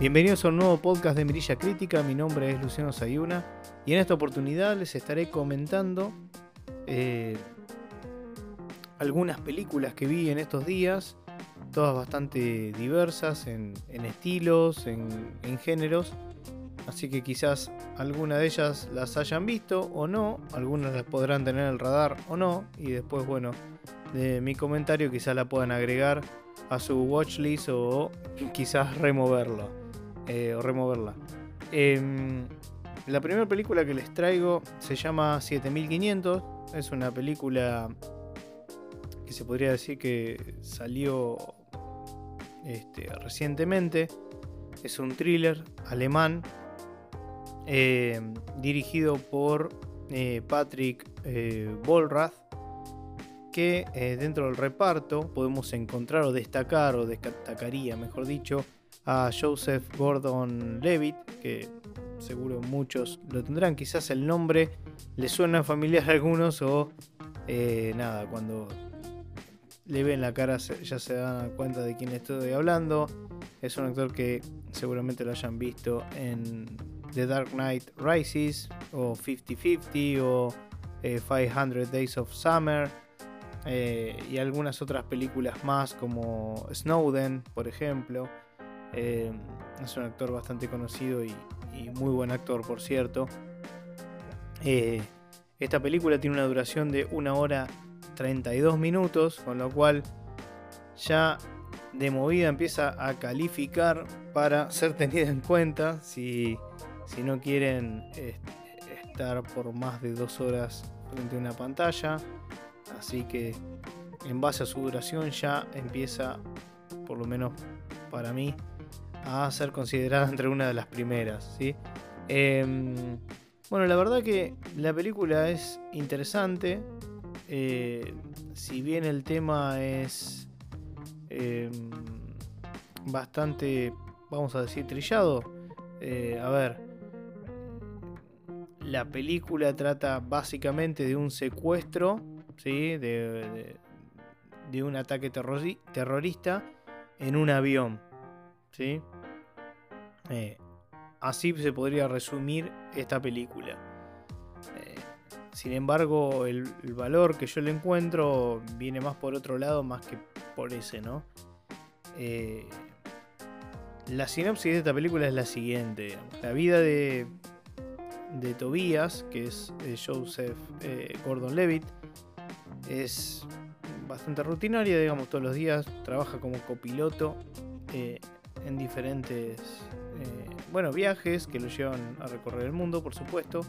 Bienvenidos a un nuevo podcast de Mirilla Crítica, mi nombre es Luciano Sayuna y en esta oportunidad les estaré comentando eh, algunas películas que vi en estos días, todas bastante diversas en, estilos, en, géneros, así que quizás algunas de ellas las hayan visto o no, algunas las podrán tener en el radar o no, y después, bueno, de mi comentario quizás la puedan agregar a su watchlist o quizás removerlo eh, o removerla. Em, la primera película que les traigo se llama 7500. Es una película que se podría decir que salió este, recientemente. Es un thriller alemán em, dirigido por eh, Patrick eh, Bollrath que eh, dentro del reparto podemos encontrar o destacar, o destacaría mejor dicho, a Joseph Gordon Levitt, que seguro muchos lo tendrán, quizás el nombre le suena familiar a algunos o eh, nada, cuando le ven la cara ya se dan cuenta de quién estoy hablando. Es un actor que seguramente lo hayan visto en The Dark Knight Rises o 50-50 o 500 eh, Days of Summer eh, y algunas otras películas más como Snowden, por ejemplo. Eh, es un actor bastante conocido y, muy buen actor, por cierto. Eh, esta película tiene una duración de 1 hora 32 minutos, con lo cual ya de movida empieza a calificar para ser tenida en cuenta si, si no quieren estar por más de 2 horas frente a una pantalla. Así que en base a su duración ya empieza, por lo menos para mí, a ser considerada entre una de las primeras. ¿sí? Em, bueno, la verdad que la película es interesante. Eh, si bien el tema es em, bastante, vamos a decir, trillado. Eh, a ver, la película trata básicamente de un secuestro ¿sí? de, un ataque terrorista en un avión. ¿sí? Eh, así se podría resumir esta película. Eh, sin embargo, el, valor que yo le encuentro viene más por otro lado, más que por ese, ¿no? Eh, la sinopsis de esta película es la siguiente. La vida de, de Tobias, que es Joseph Gordon-Levitt, es bastante rutinaria, digamos, todos los días. Trabaja como copiloto en diferentes eh, bueno, viajes que lo llevan a recorrer el mundo, por supuesto.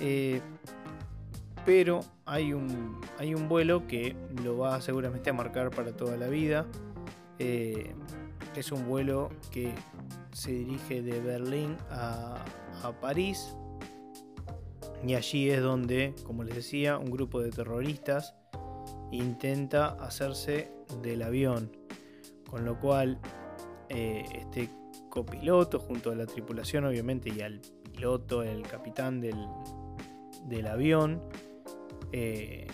Eh, pero hay un, hay un vuelo que lo va seguramente a marcar para toda la vida. es un vuelo que se dirige de Berlín a, a París. Y allí es donde, como les decía, un grupo de terroristas intenta hacerse del avión. Con lo cual, eh, este copiloto, junto a la tripulación, obviamente, y al piloto, el capitán del, del avión, eh,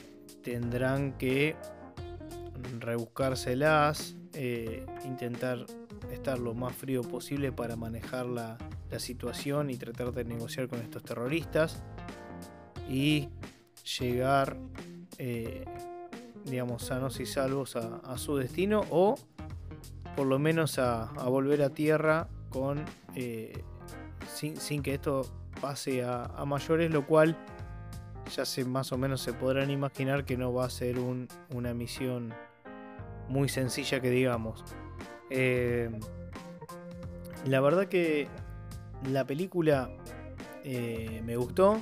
tendrán que rebuscárselas, eh, intentar estar lo más frío posible para manejar la, la situación y tratar de negociar con estos terroristas y llegar digamos, sanos y salvos a, su destino o por lo menos a, volver a tierra con eh, sin, que esto pase a, mayores, lo cual ya se más o menos se podrán imaginar que no va a ser una misión muy sencilla que digamos. Eh, la verdad que la película eh, me gustó.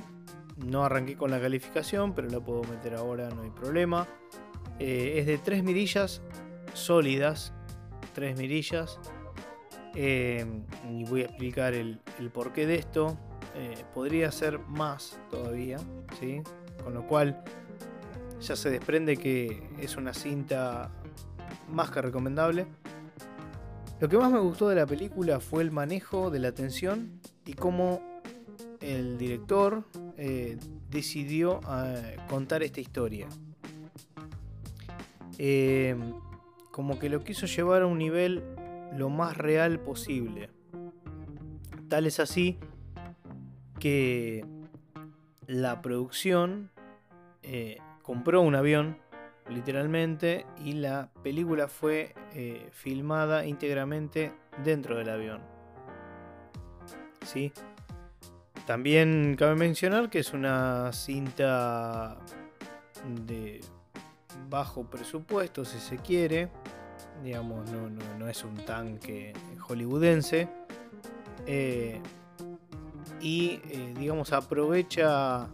No arranqué con la calificación, pero la puedo meter ahora, no hay problema. Es de tres mirillas sólidas, tres mirillas. Eh, y voy a explicar el, porqué de esto. Eh, podría ser más todavía, ¿sí? con lo cual ya se desprende que es una cinta más que recomendable. Lo que más me gustó de la película fue el manejo de la tensión y cómo el director decidió contar esta historia. Como que lo quiso llevar a un nivel lo más real posible. Tal es así que la producción eh, compró un avión, literalmente, y la película fue eh, filmada íntegramente dentro del avión. ¿Sí? También cabe mencionar que es una cinta de bajo presupuesto, si se quiere. Digamos, no, es un tanque hollywoodense. Eh, y, digamos, aprovecha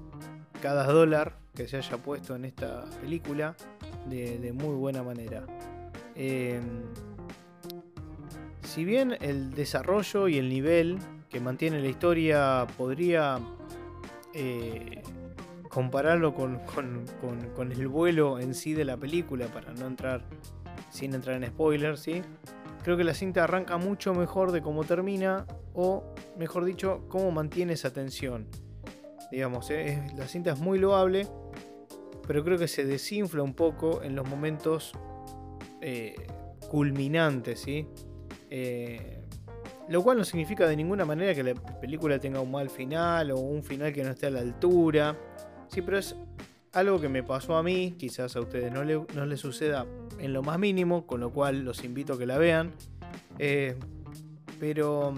cada dólar que se haya puesto en esta película de, muy buena manera. Em, si bien el desarrollo y el nivel que mantiene la historia podría eh, compararlo con, el vuelo en sí de la película, para no entrar sin entrar en spoilers, ¿sí? creo que la cinta arranca mucho mejor de cómo termina, o mejor dicho, cómo mantiene esa tensión. Digamos, eh, la cinta es muy loable, pero creo que se desinfla un poco en los momentos eh, culminantes, ¿sí? Eh, lo cual no significa de ninguna manera que la película tenga un mal final o un final que no esté a la altura. Sí, pero es algo que me pasó a mí, quizás a ustedes no, no les suceda en lo más mínimo, con lo cual los invito a que la vean. pero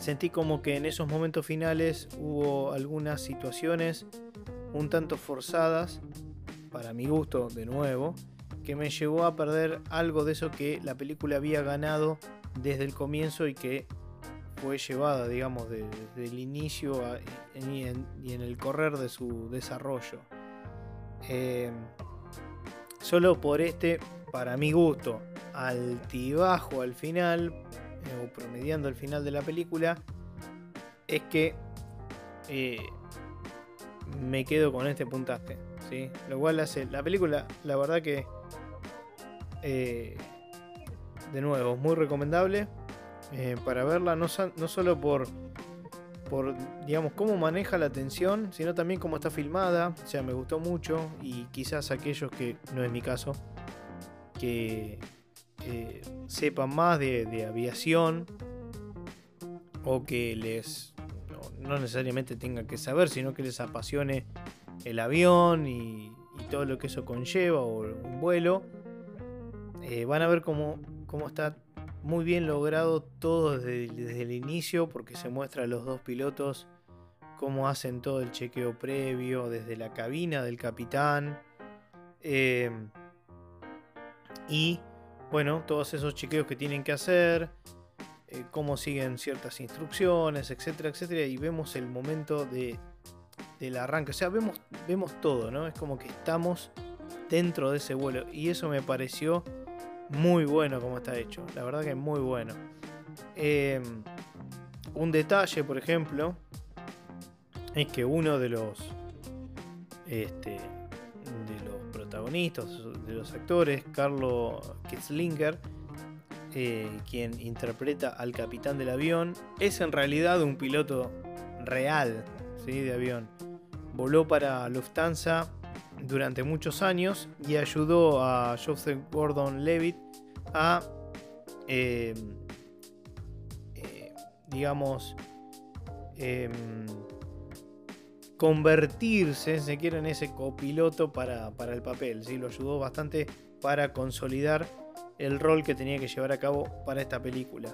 Sentí como que en esos momentos finales hubo algunas situaciones un tanto forzadas, para mi gusto de nuevo, que me llevó a perder algo de eso que la película había ganado desde el comienzo y que fue llevada, digamos, desde el inicio y, en, el correr de su desarrollo. Eh, solo por este, para mi gusto, altibajo al final, o promediando el final de la película, es que eh, me quedo con este puntaje. ¿sí? Lo cual hace la película, la verdad que, eh, de nuevo, muy recomendable eh, para verla, no, no solo por, por, digamos, cómo maneja la tensión, sino también cómo está filmada. O sea, me gustó mucho y quizás aquellos que, no es mi caso, que eh, sepan más de, aviación o que les no, necesariamente tengan que saber, sino que les apasione el avión y, todo lo que eso conlleva o un vuelo, eh, van a ver cómo, cómo, está muy bien logrado todo desde, el inicio, porque se muestra a los dos pilotos cómo hacen todo el chequeo previo desde la cabina del capitán. Eh, y bueno, todos esos chequeos que tienen que hacer, eh, cómo siguen ciertas instrucciones, etcétera, etcétera, y vemos el momento de, del arranque, o sea, vemos, vemos todo, ¿no? Es como que estamos dentro de ese vuelo, y eso me pareció muy bueno como está hecho, la verdad que es muy bueno. Em, un detalle, por ejemplo, es que uno de los este, de los protagonistas, de los actores, Carlo Kitzlinger, eh, quien interpreta al capitán del avión, es en realidad un piloto real ¿sí? de avión. Voló para Lufthansa durante muchos años y ayudó a Joseph Gordon Levitt a, eh, eh, digamos, em, convertirse, se quiere, en ese copiloto para, el papel. ¿sí? Lo ayudó bastante para consolidar el rol que tenía que llevar a cabo para esta película.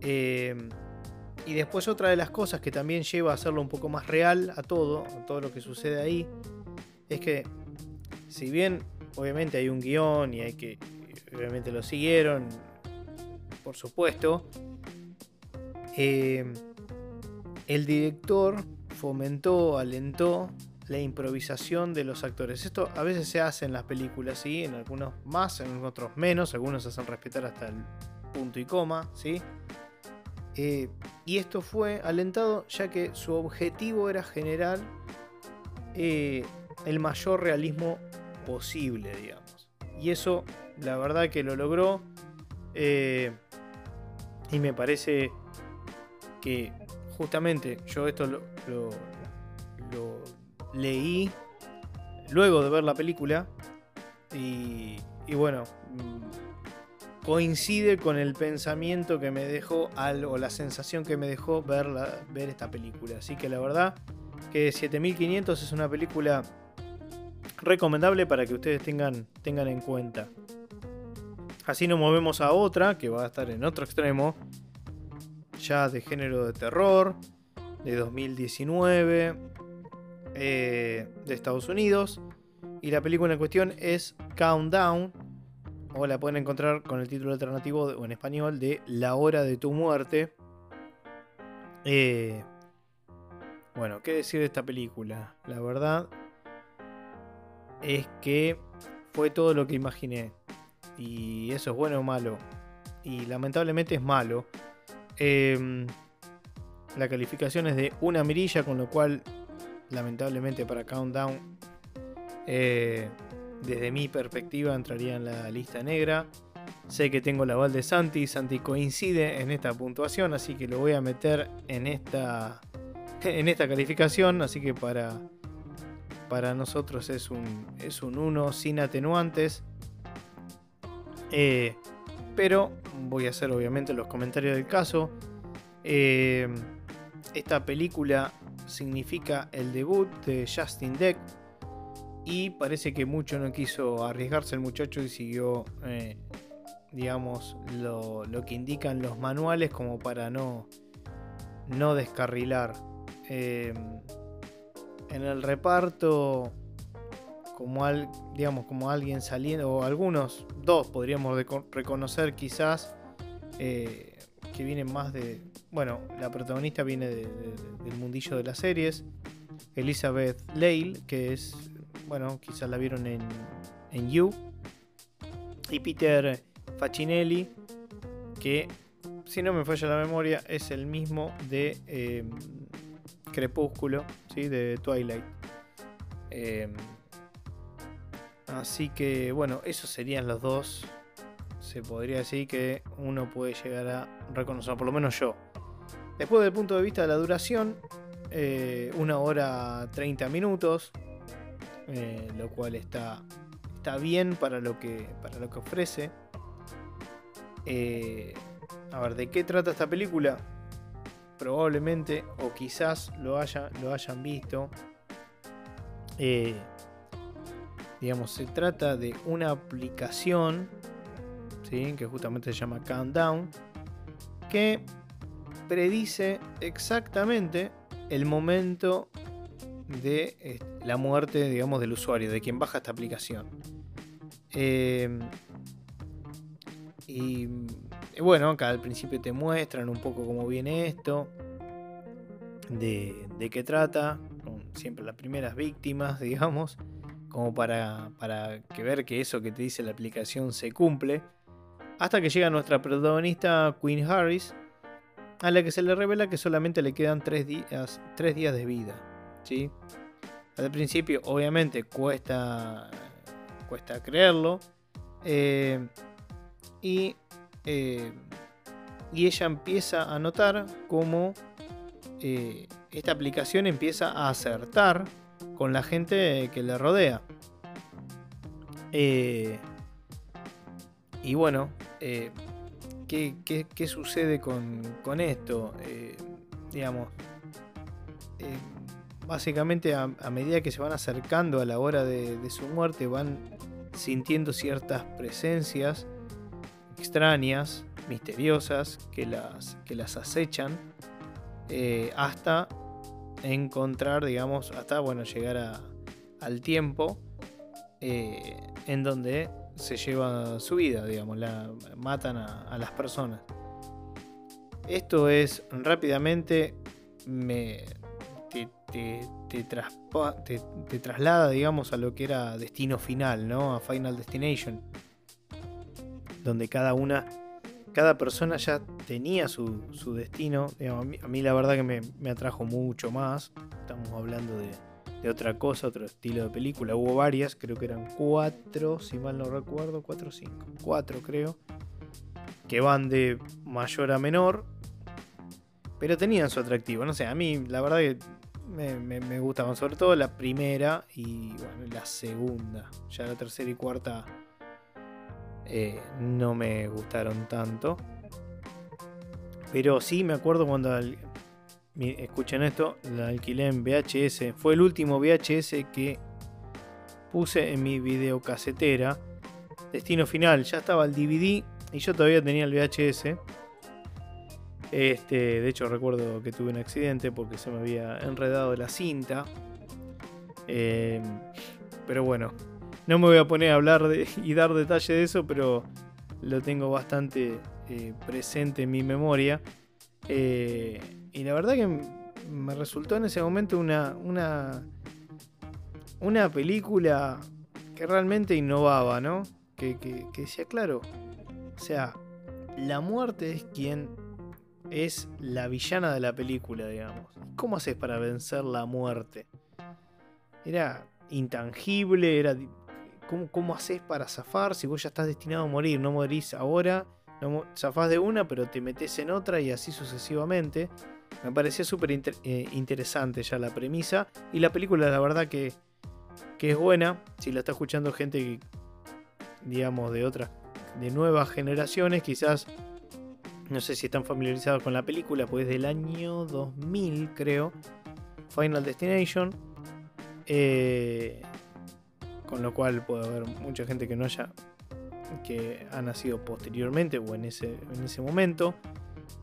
Eh, y después otra de las cosas que también lleva a hacerlo un poco más real a todo, a todo lo que sucede ahí, es que si bien obviamente hay un guion y hay que, obviamente lo siguieron, por supuesto, eh, el director fomentó, alentó la improvisación de los actores. Esto a veces se hace en las películas, ¿sí? En algunos más, en otros menos. Algunos se hacen respetar hasta el punto y coma, ¿sí? Eh, y esto fue alentado ya que su objetivo era generar eh, el mayor realismo posible, digamos. Y eso, la verdad que lo logró. Eh, y me parece que justamente yo esto lo, leí luego de ver la película y, y bueno, coincide con el pensamiento que me dejó al, o la sensación que me dejó ver, ver esta película. Así que la verdad que 7500 es una película recomendable para que ustedes tengan, tengan en cuenta. Así nos movemos a otra que va a estar en otro extremo, ya de género de terror, de 2019, eh, de Estados Unidos. Y la película en cuestión es Countdown, o la pueden encontrar con el título alternativo o en español de La hora de tu muerte. Eh, bueno, ¿qué decir de esta película? La verdad es que fue todo lo que imaginé. Y eso es bueno o malo. Y lamentablemente es malo. Em, la calificación es de una mirilla, con lo cual, lamentablemente para Countdown, eh, desde mi perspectiva entraría en la lista negra. Sé que tengo la aval de Santi, Santi coincide en esta puntuación, así que lo voy a meter en esta, en esta calificación, así que para, para nosotros es un, es un 1 sin atenuantes. Eh, pero voy a hacer obviamente los comentarios del caso. Eh, esta película significa el debut de Justin Deck. Y parece que mucho no quiso arriesgarse el muchacho y siguió, eh, digamos, lo, que indican los manuales como para no, no descarrilar. En el reparto como, al, digamos, como alguien saliendo, o algunos, dos podríamos reconocer quizás, eh, que vienen más de, bueno, la protagonista viene del mundillo de las series, Elizabeth Lale, que es, bueno, quizás la vieron en, en You, y Peter Facinelli, que si no me falla la memoria, es el mismo de eh, Crepúsculo, ¿sí? de Twilight. Eh, Así que bueno, esos serían los dos. Se podría decir que uno puede llegar a reconocer, por lo menos yo. Después del punto de vista de la duración, eh, una hora 30 minutos, eh, lo cual está, está bien para lo que, para lo que ofrece. Eh, a ver, ¿de qué trata esta película? Probablemente, o quizás lo, haya, lo hayan visto. Digamos, se trata de una aplicación ¿sí? que justamente se llama Countdown que predice exactamente el momento de eh, la muerte, digamos, del usuario, de quien baja esta aplicación. Em, y, bueno, acá al principio te muestran un poco cómo viene esto, de, de qué trata, siempre las primeras víctimas, digamos como para, para que ver que eso que te dice la aplicación se cumple. Hasta que llega nuestra protagonista Queen Harris, a la que se le revela que solamente le quedan 3 días, días de vida. ¿sí? Al principio, obviamente, cuesta, cuesta creerlo. Eh, y, eh, y ella empieza a notar cómo eh, esta aplicación empieza a acertar con la gente que le rodea. Eh, y bueno, eh, ¿qué, sucede con, esto? Eh, digamos, básicamente a, medida que se van acercando a la hora de, su muerte, van sintiendo ciertas presencias extrañas, misteriosas, que las, que las acechan, hasta encontrar, digamos, hasta bueno, llegar al tiempo eh, en donde se lleva su vida, digamos, la, matan a, las personas. Esto es rápidamente me, te, te, traslada, digamos, a lo que era destino final, ¿no? A Final Destination. Donde cada una cada persona ya tenía su, destino. a, mí, la verdad que me, atrajo mucho más. Estamos hablando de, otra cosa, otro estilo de película. Hubo varias, creo que eran cuatro, si mal no recuerdo, cuatro o cinco. Cuatro creo. Que van de mayor a menor. Pero tenían su atractivo. No sé, a mí la verdad que me, gustaban. Sobre todo la primera y la segunda. Ya la tercera y cuarta eh, no me gustaron tanto. Pero sí me acuerdo cuando escuchen esto, la alquilé en VHS. Fue el último VHS que puse en mi videocasetera. Destino final, ya estaba el DVD y yo todavía tenía el VHS. Este, de hecho recuerdo que tuve un accidente porque se me había enredado la cinta. Em, pero bueno, no me voy a poner a hablar y dar detalle de eso, pero lo tengo bastante eh, presente en mi memoria. Eh, y la verdad que me resultó en ese momento una, una, una película que realmente innovaba, ¿no? Que, que, que decía, claro, o sea, la muerte es quien es la villana de la película, digamos. ¿Cómo haces para vencer la muerte? Era intangible, era... ¿Cómo, ¿Cómo haces para zafar si vos ya estás destinado a morir? No morís ahora, zafás de una, pero te metes en otra y así sucesivamente. Me parecía súper eh, interesante ya la premisa. Y la película, la verdad que, que es buena. Si la está escuchando gente, digamos, de otras, de nuevas generaciones, quizás no sé si están familiarizados con la película, pues del año 2000 creo. Final Destination. Eh, con lo cual puede haber mucha gente que no haya. que ha nacido posteriormente o en ese, en ese momento.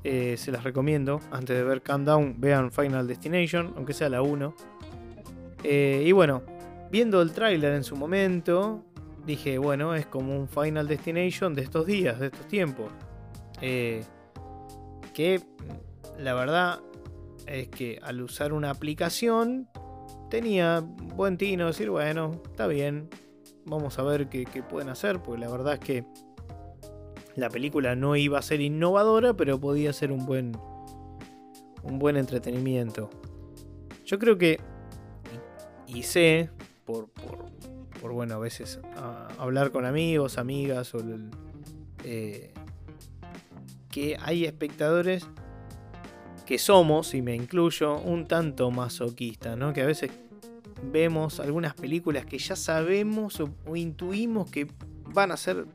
Eh, se las recomiendo. Antes de ver Countdown, vean Final Destination, aunque sea la 1. Eh, y bueno, viendo el tráiler en su momento, dije, bueno, es como un Final Destination de estos días, de estos tiempos. Eh, que la verdad es que al usar una aplicación tenía buen tino decir, bueno, está bien, vamos a ver qué, pueden hacer, porque la verdad es que la película no iba a ser innovadora, pero podía ser un buen, un buen entretenimiento. Yo creo que, y, sé, por, por, bueno, a veces hablar con amigos, amigas, o eh, que hay espectadores que somos, y me incluyo, un tanto masoquistas, ¿no? Que a veces vemos algunas películas que ya sabemos o, intuimos que van a ser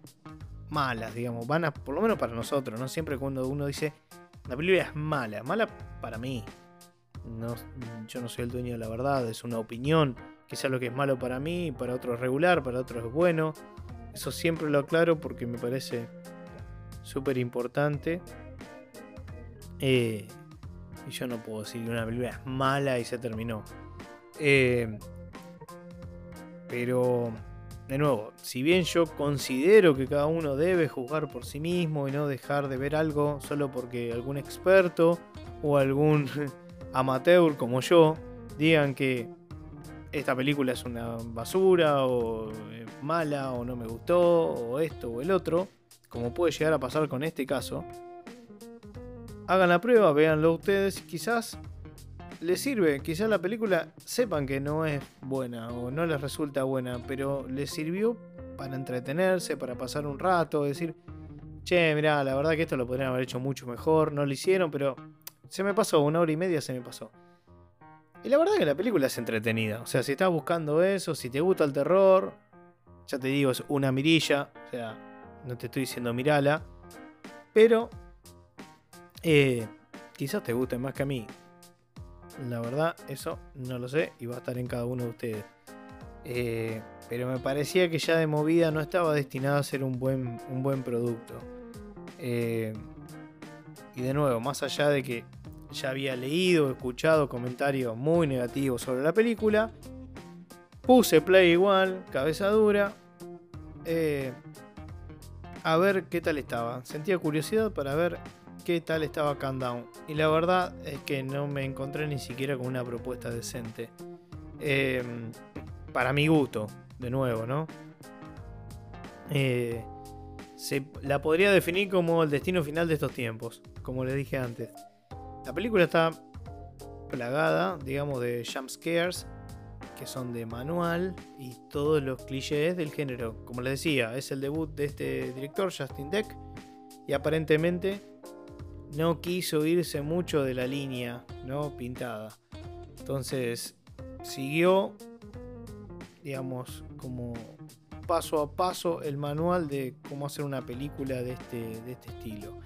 malas, digamos, van a, por lo menos para nosotros, ¿no? Siempre cuando uno dice, la película es mala, mala para mí. No, yo no soy el dueño de la verdad, es una opinión. Quizá lo que es malo para mí, para otros es regular, para otros es bueno. Eso siempre lo aclaro porque me parece súper importante. Eh, y yo no puedo decir que una película es mala y se terminó. Eh, pero, de nuevo, si bien yo considero que cada uno debe juzgar por sí mismo y no dejar de ver algo solo porque algún experto o algún amateur como yo digan que esta película es una basura o mala o no me gustó o esto o el otro, como puede llegar a pasar con este caso, hagan la prueba, véanlo ustedes, quizás les sirve, quizás la película sepan que no es buena o no les resulta buena, pero les sirvió para entretenerse, para pasar un rato, decir, che, mirá, la verdad que esto lo podrían haber hecho mucho mejor, no lo hicieron, pero se me pasó, una hora y media se me pasó. Y la verdad que la película es entretenida, o sea, si estás buscando eso, si te gusta el terror, ya te digo, es una mirilla, o sea, no te estoy diciendo mirala. Pero eh, quizás te guste más que a mí. La verdad, eso no lo sé y va a estar en cada uno de ustedes. Eh, pero me parecía que ya de movida no estaba destinado a ser un buen, un buen producto. Eh, y de nuevo, más allá de que ya había leído, escuchado comentarios muy negativos sobre la película, puse play igual, cabeza dura. Eh, a ver qué tal estaba. Sentía curiosidad para ver qué tal estaba Countdown. Y la verdad es que no me encontré ni siquiera con una propuesta decente. Em, para mi gusto, de nuevo, ¿no? Eh, se, la podría definir como el destino final de estos tiempos, como les dije antes. La película está plagada, digamos, de jump scares que son de manual y todos los clichés del género. Como les decía, es el debut de este director, Justin Deck, y aparentemente no quiso irse mucho de la línea ¿no? pintada. Entonces siguió, digamos, como paso a paso el manual de cómo hacer una película de este, de este estilo.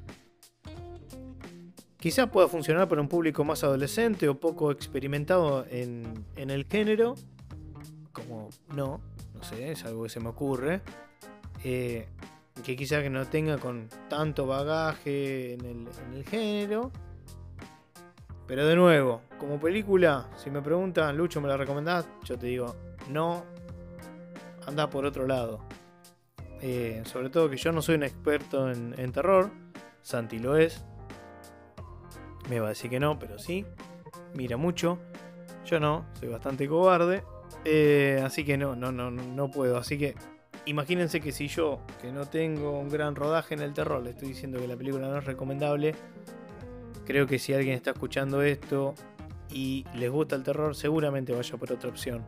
Quizás pueda funcionar para un público más adolescente o poco experimentado en, el género. Como no, no sé, es algo que se me ocurre. Eh, que quizás que no tenga con tanto bagaje en el, género. Pero de nuevo, como película, si me preguntan, Lucho, ¿me la recomendás? Yo te digo, no, anda por otro lado. Eh, sobre todo que yo no soy un experto en, en terror, Santi lo es, me va a decir que no, pero sí. Mira mucho. Yo no, soy bastante cobarde. Eh, así que no, no, no, no puedo. Así que imagínense que si yo, que no tengo un gran rodaje en el terror, le estoy diciendo que la película no es recomendable, creo que si alguien está escuchando esto y les gusta el terror, seguramente vaya por otra opción.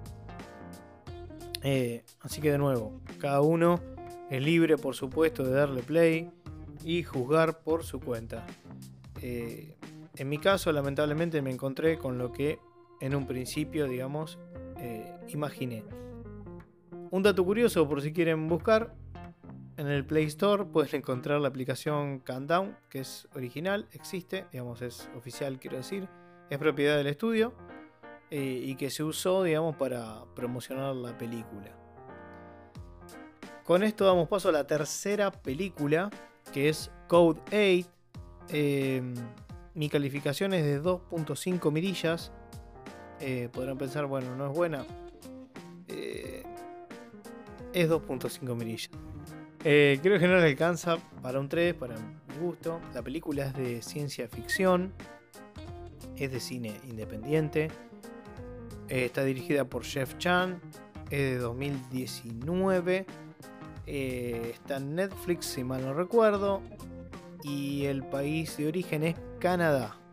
Eh, así que de nuevo, cada uno es libre, por supuesto, de darle play y juzgar por su cuenta. Eh, en mi caso, lamentablemente, me encontré con lo que en un principio, digamos, eh, imaginé. Un dato curioso, por si quieren buscar, en el Play Store pueden encontrar la aplicación Countdown, que es original, existe, digamos, es oficial, quiero decir, es propiedad del estudio eh, y que se usó, digamos, para promocionar la película. Con esto damos paso a la tercera película, que es Code 8. Mi calificación es de 2.5 mirillas. Eh, podrán pensar, bueno, no es buena. Eh, es 2.5 mirillas. Eh, creo que no le alcanza para un 3, para mi gusto. La película es de ciencia ficción. Es de cine independiente. está dirigida por Jeff Chan. Es de 2019. está en Netflix, si mal no recuerdo. Y el país de origen es Canadá.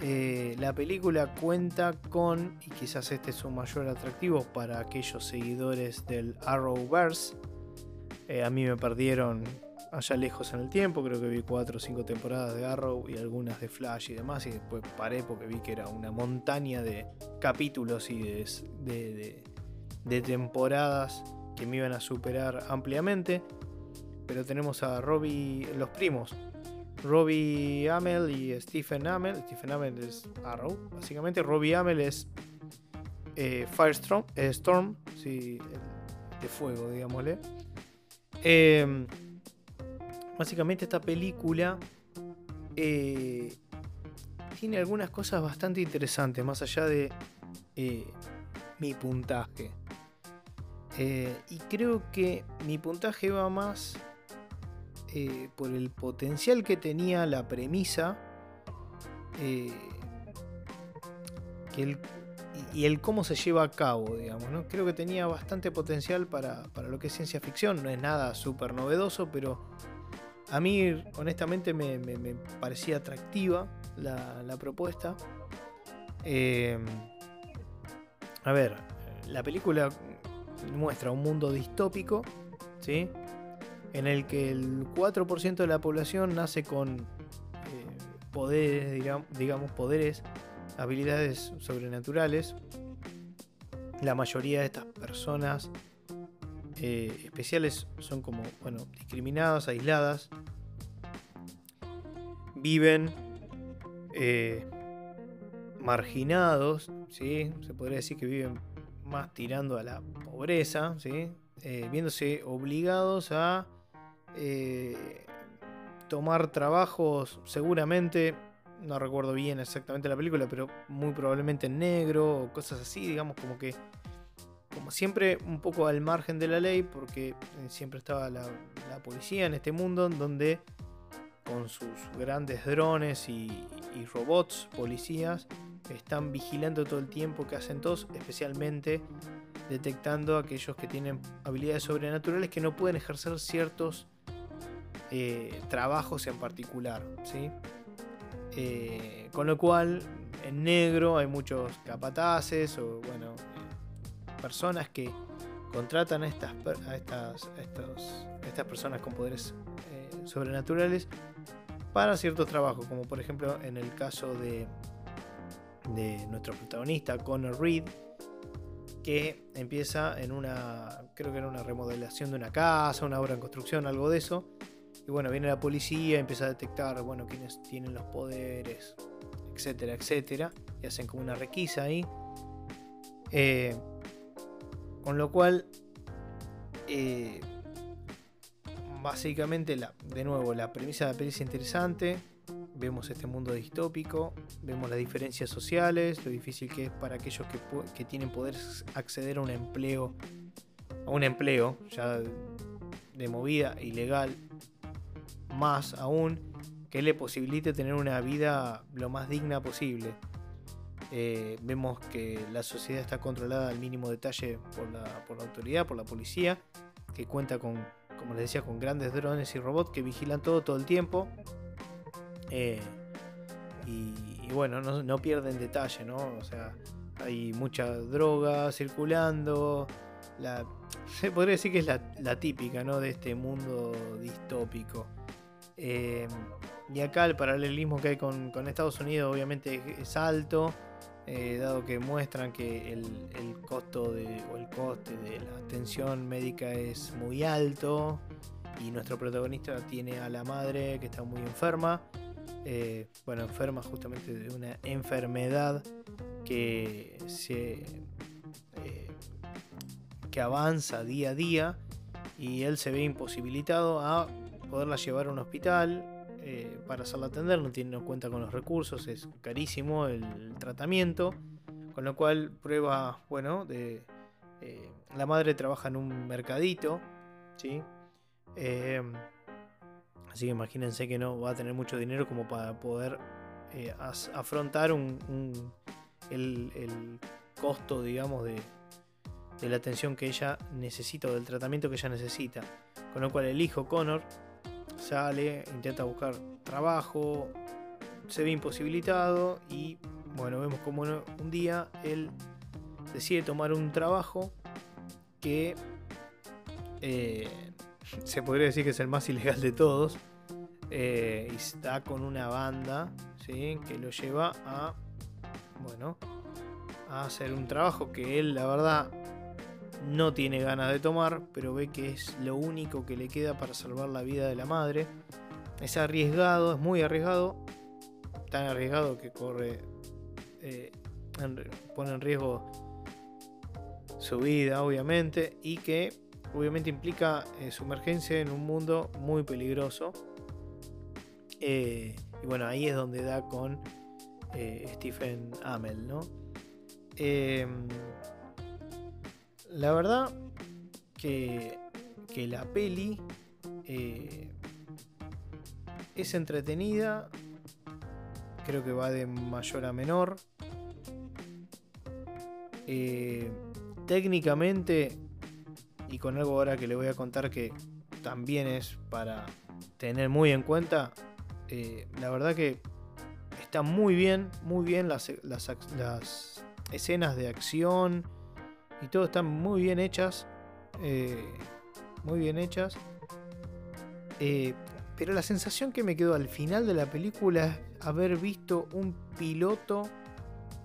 Eh, la película cuenta con, y quizás este es su mayor atractivo para aquellos seguidores del Arrowverse, eh, a mí me perdieron allá lejos en el tiempo, creo que vi 4 o 5 temporadas de Arrow y algunas de Flash y demás, y después paré porque vi que era una montaña de capítulos y de, de temporadas que me iban a superar ampliamente. Pero tenemos a Robbie, los primos, Robbie Amell y Stephen Amell. Stephen Amell es Arrow, básicamente. Robbie Amell es eh, Firestorm, eh, Storm, sí, de fuego, digámosle. Em, básicamente esta película eh, tiene algunas cosas bastante interesantes, más allá de mi puntaje. y creo que mi puntaje va más eh, por el potencial que tenía la premisa eh, y el cómo se lleva a cabo, digamos. ¿no? Creo que tenía bastante potencial para, lo que es ciencia ficción. No es nada súper novedoso, pero a mí honestamente me, parecía atractiva la, propuesta. Eh, a ver, la película muestra un mundo distópico, ¿sí? En el que el 4% de la población nace con eh, poderes, digamos, poderes, habilidades sobrenaturales. La mayoría de estas personas eh, especiales son como, bueno, discriminadas, aisladas. Viven eh, marginados, ¿sí? Se podría decir que viven más tirando a la pobreza, ¿sí? viéndose obligados a eh, tomar trabajos seguramente, no recuerdo bien exactamente la película, pero muy probablemente en negro o cosas así, digamos como que, como siempre, un poco al margen de la ley, porque eh, siempre estaba la, policía en este mundo donde con sus grandes drones y, robots policías están vigilando todo el tiempo que hacen todos, especialmente detectando a aquellos que tienen habilidades sobrenaturales que no pueden ejercer ciertos eh, trabajos en particular. ¿sí? Eh, con lo cual, en negro hay muchos capataces o bueno, eh, personas que contratan a estas, estas, estas personas con poderes sobrenaturales para ciertos trabajos, como por ejemplo en el caso de, de nuestro protagonista, Connor Reed, que empieza en una, creo que era una remodelación de una casa, una obra en construcción, algo de eso. Y bueno, viene la policía, empieza a detectar, bueno, quiénes tienen los poderes, etcétera, etcétera. Y hacen como una requisa ahí. Eh, con lo cual, eh, básicamente, la, de nuevo, la premisa de la peli es interesante. Vemos este mundo distópico, vemos las diferencias sociales, lo difícil que es para aquellos que, que tienen poder acceder a un empleo, a un empleo ya de movida ilegal, más aún que le posibilite tener una vida lo más digna posible. Eh, vemos que la sociedad está controlada al mínimo detalle por la, por la autoridad, por la policía, que cuenta con, como les decía, con grandes drones y robots que vigilan todo todo el tiempo. Eh, y, bueno, no, pierden detalle, ¿no? O sea, hay mucha droga circulando. La, se podría decir que es la, típica, ¿no? De este mundo distópico. Eh, y acá el paralelismo que hay con, Estados Unidos obviamente es alto. Eh, dado que muestran que el, costo o el coste de la atención médica es muy alto y nuestro protagonista tiene a la madre que está muy enferma, eh, bueno, enferma justamente de una enfermedad que se que avanza día a día y él se ve imposibilitado a poderla llevar a un hospital eh, para hacerla atender, no tiene en cuenta con los recursos, es carísimo el tratamiento, con lo cual prueba, bueno, de, eh, la madre trabaja en un mercadito, ¿sí? Eh, así que imagínense que no va a tener mucho dinero como para poder afrontar un, el, costo, digamos, de, de la atención que ella necesita o del tratamiento que ella necesita. Con lo cual el hijo Connor sale, intenta buscar trabajo, se ve imposibilitado y bueno, vemos como un día él decide tomar un trabajo que eh, se podría decir que es el más ilegal de todos. Eh, y está con una banda que lo lleva a, bueno, a hacer un trabajo que él, la verdad, no tiene ganas de tomar, pero ve que es lo único que le queda para salvar la vida de la madre. Es arriesgado, es muy arriesgado, tan arriesgado que corre, eh, pone en riesgo su vida, obviamente, y que obviamente implica eh, su emergencia en un mundo muy peligroso. Eh, y bueno, ahí es donde da con Stephen Amell, ¿no? La verdad que, la peli eh, es entretenida. Creo que va de mayor a menor. Eh, técnicamente, y con algo ahora que le voy a contar que también es para tener muy en cuenta, eh, la verdad que está muy bien, muy bien las, las escenas de acción y todo están muy bien hechas. Eh, muy bien hechas. Eh, pero la sensación que me quedó al final de la película es haber visto un piloto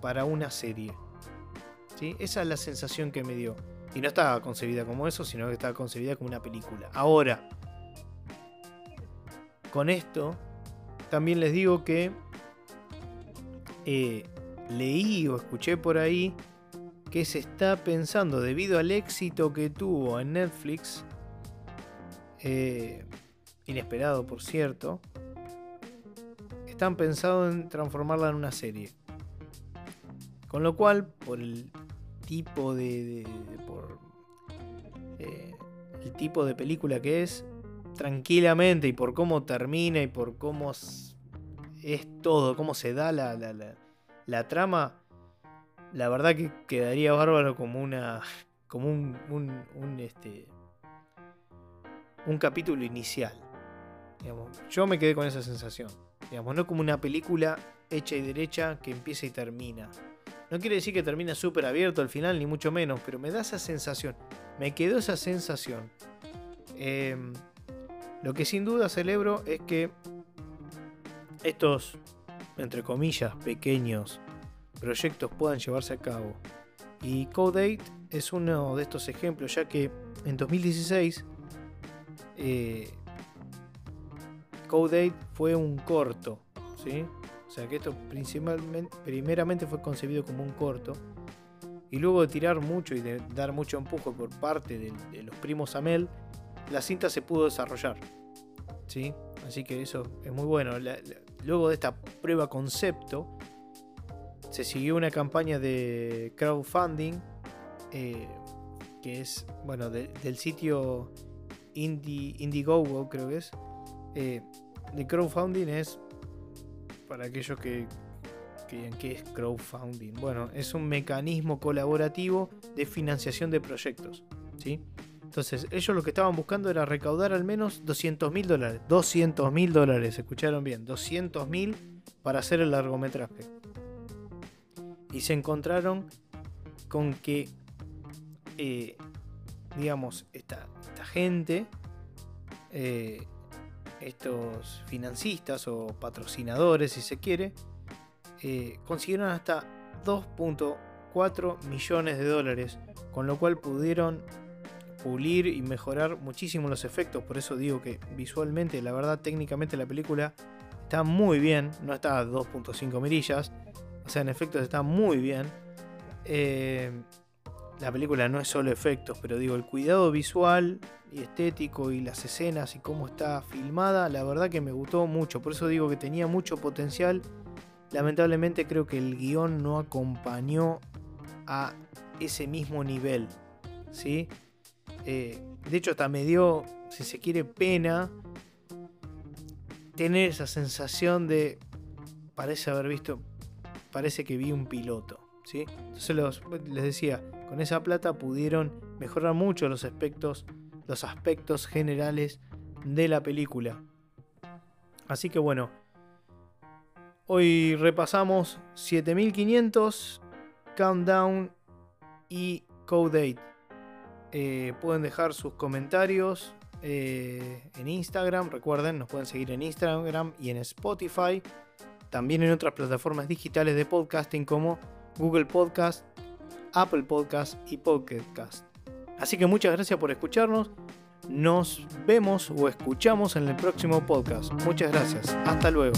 para una serie. ¿Sí? Esa es la sensación que me dio. Y no estaba concebida como eso, sino que estaba concebida como una película. Ahora, con esto, también les digo que eh, leí o escuché por ahí que se está pensando debido al éxito que tuvo en Netflix, eh, inesperado por cierto, están pensando en transformarla en una serie. Con lo cual, por el tipo de, por eh, el tipo de película que es, tranquilamente y por cómo termina y por cómo es, todo, cómo se da la, la, la trama, la verdad que quedaría bárbaro como una. como un. un, este. un capítulo inicial. yo me quedé con esa sensación. Digamos, no como una película hecha y derecha que empieza y termina. No quiere decir que termina súper abierto al final, ni mucho menos, pero me da esa sensación. Me quedó esa sensación. Em, lo que sin duda celebro es que estos, entre comillas, pequeños proyectos puedan llevarse a cabo Y Code 8 es uno de estos ejemplos, ya que en 2016 eh, Code 8 fue un corto, ¿sí? O sea que esto principalmente, primeramente fue concebido como un corto. Y luego de tirar mucho y de dar mucho empuje por parte de, los primos Amel, la cinta se pudo desarrollar. ¿sí? Así que eso es muy bueno. luego de esta prueba concepto, se siguió una campaña de crowdfunding eh, que es, bueno, del sitio Indie, Indiegogo, creo que es. Eh, de crowdfunding es, para aquellos que, que qué es crowdfunding, bueno, es un mecanismo colaborativo de financiación de proyectos. ¿sí? Entonces, ellos lo que estaban buscando era recaudar al menos 200 mil dólares. 200 mil dólares, escucharon bien, 200 mil para hacer el largometraje. Y se encontraron con que, eh, digamos, esta, gente, eh, estos financistas o patrocinadores, si se quiere, eh, consiguieron hasta 2.4 millones de dólares, con lo cual pudieron pulir y mejorar muchísimo los efectos. Por eso digo que visualmente, la verdad, técnicamente la película está muy bien. No está a 2.5 mirillas. O sea, en efectos está muy bien. Eh, la película no es solo efectos, pero digo, el cuidado visual y estético y las escenas y cómo está filmada, la verdad que me gustó mucho. Por eso digo que tenía mucho potencial. Lamentablemente creo que el guion no acompañó a ese mismo nivel. ¿sí? Eh, de hecho, hasta me dio, si se quiere, pena tener esa sensación de. Parece haber visto. Parece que vi un piloto. ¿sí? Entonces les decía, con esa plata pudieron mejorar mucho los aspectos, los aspectos generales de la película. Así que bueno, hoy repasamos 7500, Countdown y Code 8. Eh, pueden dejar sus comentarios eh, en Instagram. Recuerden, nos pueden seguir en Instagram y en Spotify. También en otras plataformas digitales de podcasting como Google Podcast, Apple Podcast y Podcast. Así que muchas gracias por escucharnos. Nos vemos o escuchamos en el próximo podcast. Muchas gracias. Hasta luego.